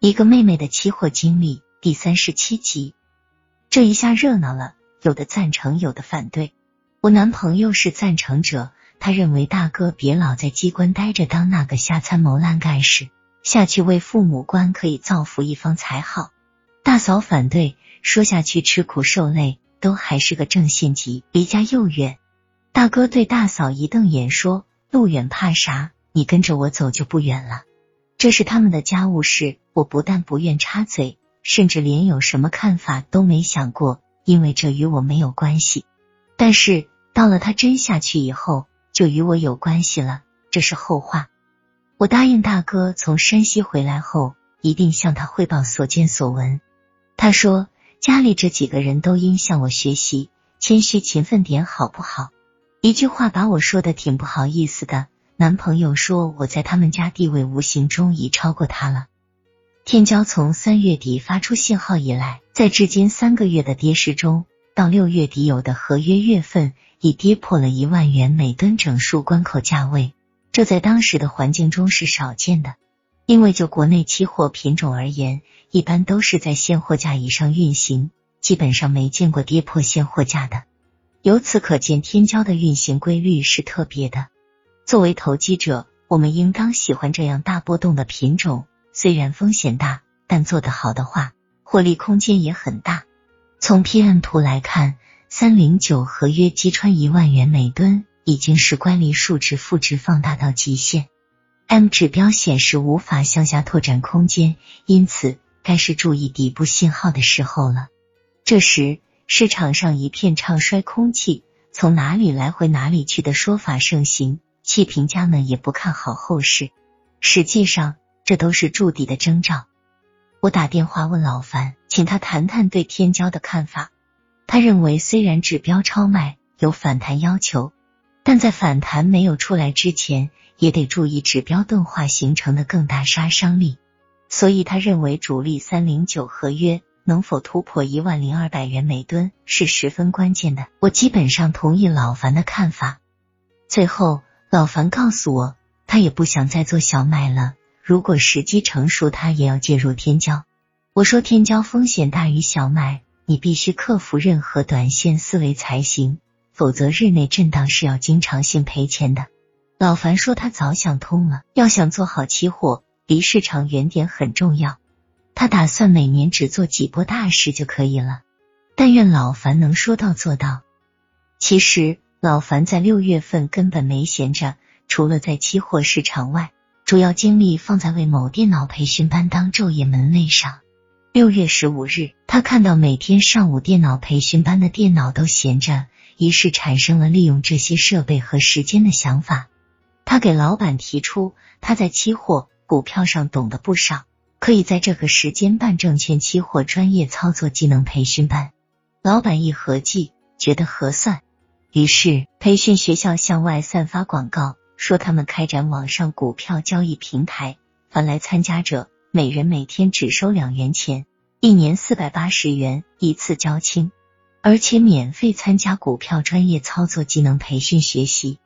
一个妹妹的期货经历第三十七集，这一下热闹了，有的赞成，有的反对。我男朋友是赞成者，他认为大哥别老在机关待着，当那个瞎参谋烂干事，下去为父母官可以造福一方才好。大嫂反对，说下去吃苦受累，都还是个正县级，离家又远。大哥对大嫂一瞪眼说：“路远怕啥？你跟着我走就不远了。”这是他们的家务事，我不但不愿插嘴，甚至连有什么看法都没想过，因为这与我没有关系。但是到了他真下去以后，就与我有关系了，这是后话。我答应大哥，从山西回来后一定向他汇报所见所闻。他说家里这几个人都应向我学习，谦虚勤奋点，好不好？一句话把我说的挺不好意思的。男朋友说我在他们家地位无形中已超过他了。天骄从三月底发出信号以来，在至今三个月的跌势中，到六月底有的合约月份已跌破了一万元每吨整数关口价位，这在当时的环境中是少见的。因为就国内期货品种而言，一般都是在现货价以上运行，基本上没见过跌破现货价的。由此可见，天骄的运行规律是特别的。作为投机者，我们应当喜欢这样大波动的品种，虽然风险大，但做得好的话，获利空间也很大。从 PM 图来看，三零九合约击穿一万元每吨，已经是乖离数值负值放大到极限。M 指标显示无法向下拓展空间，因此该是注意底部信号的时候了。这时市场上一片唱衰空气，从哪里来回哪里去的说法盛行。气评家们也不看好后市，实际上这都是筑底的征兆。我打电话问老樊，请他谈谈对天骄的看法。他认为，虽然指标超卖有反弹要求，但在反弹没有出来之前，也得注意指标钝化形成的更大杀伤力。所以他认为，主力三零九合约能否突破一万零二百元每吨是十分关键的。我基本上同意老樊的看法。最后。老樊告诉我，他也不想再做小麦了。如果时机成熟，他也要介入天骄。我说天骄风险大于小麦，你必须克服任何短线思维才行，否则日内震荡是要经常性赔钱的。老樊说他早想通了，要想做好期货，离市场远点很重要。他打算每年只做几波大事就可以了。但愿老樊能说到做到。其实。老樊在六月份根本没闲着，除了在期货市场外，主要精力放在为某电脑培训班当昼夜门卫上。六月十五日，他看到每天上午电脑培训班的电脑都闲着，于是产生了利用这些设备和时间的想法。他给老板提出，他在期货、股票上懂得不少，可以在这个时间办证券期货专业操作技能培训班。老板一合计，觉得合算。于是，培训学校向外散发广告，说他们开展网上股票交易平台，凡来参加者，每人每天只收两元钱，一年四百八十元，一次交清，而且免费参加股票专业操作技能培训学习。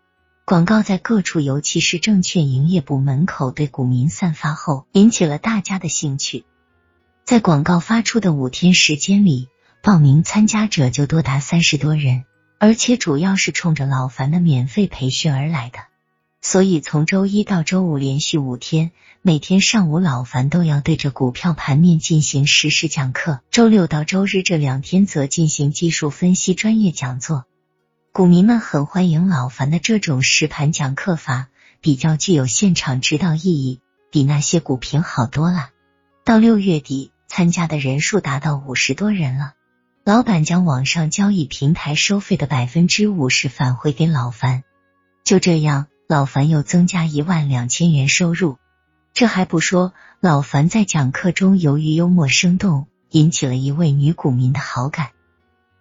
广告在各处，尤其是证券营业部门口对股民散发后，引起了大家的兴趣。在广告发出的五天时间里，报名参加者就多达三十多人。而且主要是冲着老樊的免费培训而来的，所以从周一到周五连续五天，每天上午老樊都要对着股票盘面进行实时讲课。周六到周日这两天则进行技术分析专业讲座。股民们很欢迎老樊的这种实盘讲课法，比较具有现场指导意义，比那些股评好多了。到六月底，参加的人数达到五十多人了。老板将网上交易平台收费的百分之五十返回给老樊，就这样，老樊又增加一万两千元收入。这还不说，老樊在讲课中由于幽默生动，引起了一位女股民的好感。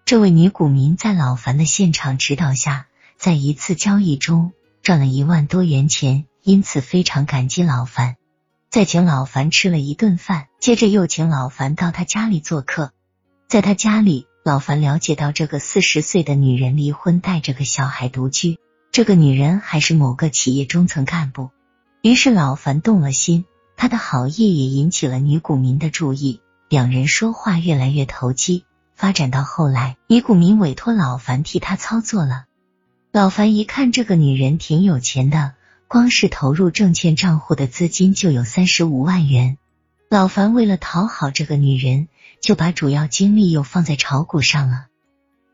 这位女股民在老樊的现场指导下，在一次交易中赚了一万多元钱，因此非常感激老樊，再请老樊吃了一顿饭，接着又请老樊到他家里做客。在他家里，老樊了解到这个四十岁的女人离婚，带着个小孩独居。这个女人还是某个企业中层干部。于是老樊动了心，他的好意也引起了女股民的注意，两人说话越来越投机，发展到后来，女股民委托老樊替他操作了。老樊一看这个女人挺有钱的，光是投入证券账户的资金就有三十五万元。老樊为了讨好这个女人，就把主要精力又放在炒股上了。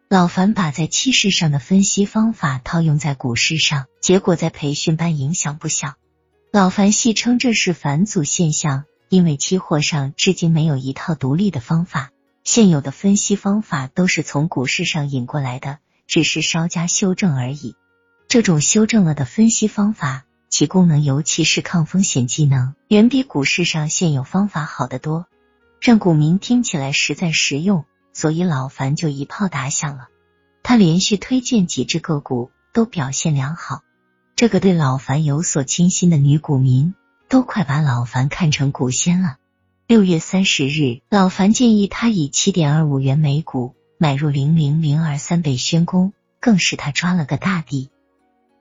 老樊把在期市上的分析方法套用在股市上，结果在培训班影响不小。老樊戏称这是返祖现象，因为期货上至今没有一套独立的方法，现有的分析方法都是从股市上引过来的，只是稍加修正而已。这种修正了的分析方法，其功能尤其是抗风险技能，远比股市上现有方法好得多，让股民听起来实在实用。所以老樊就一炮打响了，他连续推荐几只个股都表现良好，这个对老樊有所倾心的女股民都快把老樊看成股仙了。六月三十日，老樊建议他以七点二五元每股买入零零零二三倍宣工，更是他抓了个大底。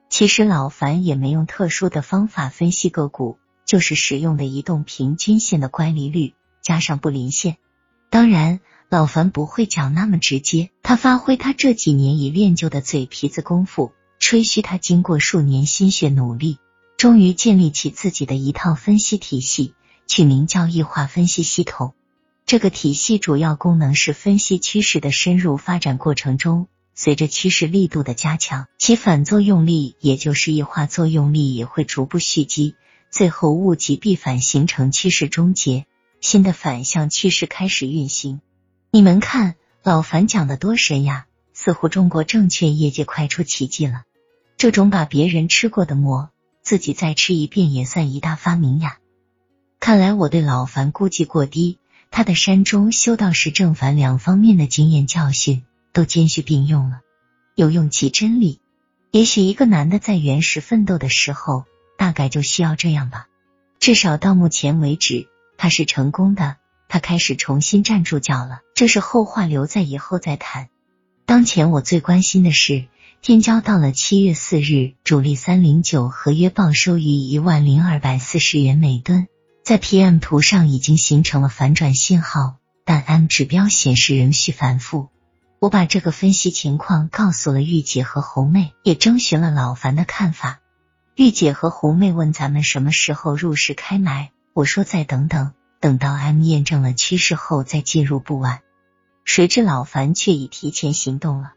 其实老樊也没用特殊的方法分析个股，就是使用的移动平均线的乖离率加上布林线，当然。老樊不会讲那么直接，他发挥他这几年已练就的嘴皮子功夫，吹嘘他经过数年心血努力，终于建立起自己的一套分析体系，取名叫异化分析系统。这个体系主要功能是分析趋势的深入发展过程中，随着趋势力度的加强，其反作用力也就是异化作用力也会逐步蓄积，最后物极必反，形成趋势终结，新的反向趋势开始运行。你们看，老樊讲的多神呀！似乎中国证券业界快出奇迹了。这种把别人吃过的馍，自己再吃一遍也算一大发明呀。看来我对老樊估计过低，他的山中修道士正反两方面的经验教训都兼续并用了，有用其真理。也许一个男的在原始奋斗的时候，大概就需要这样吧。至少到目前为止，他是成功的。他开始重新站住脚了，这是后话，留在以后再谈。当前我最关心的是，天骄到了七月四日，主力三零九合约报收于一万零二百四十元每吨，在 PM 图上已经形成了反转信号，但 M 指标显示仍需反复。我把这个分析情况告诉了玉姐和红妹，也征询了老樊的看法。玉姐和红妹问咱们什么时候入市开买，我说再等等。等到 M 验证了趋势后再介入不晚，谁知老樊却已提前行动了。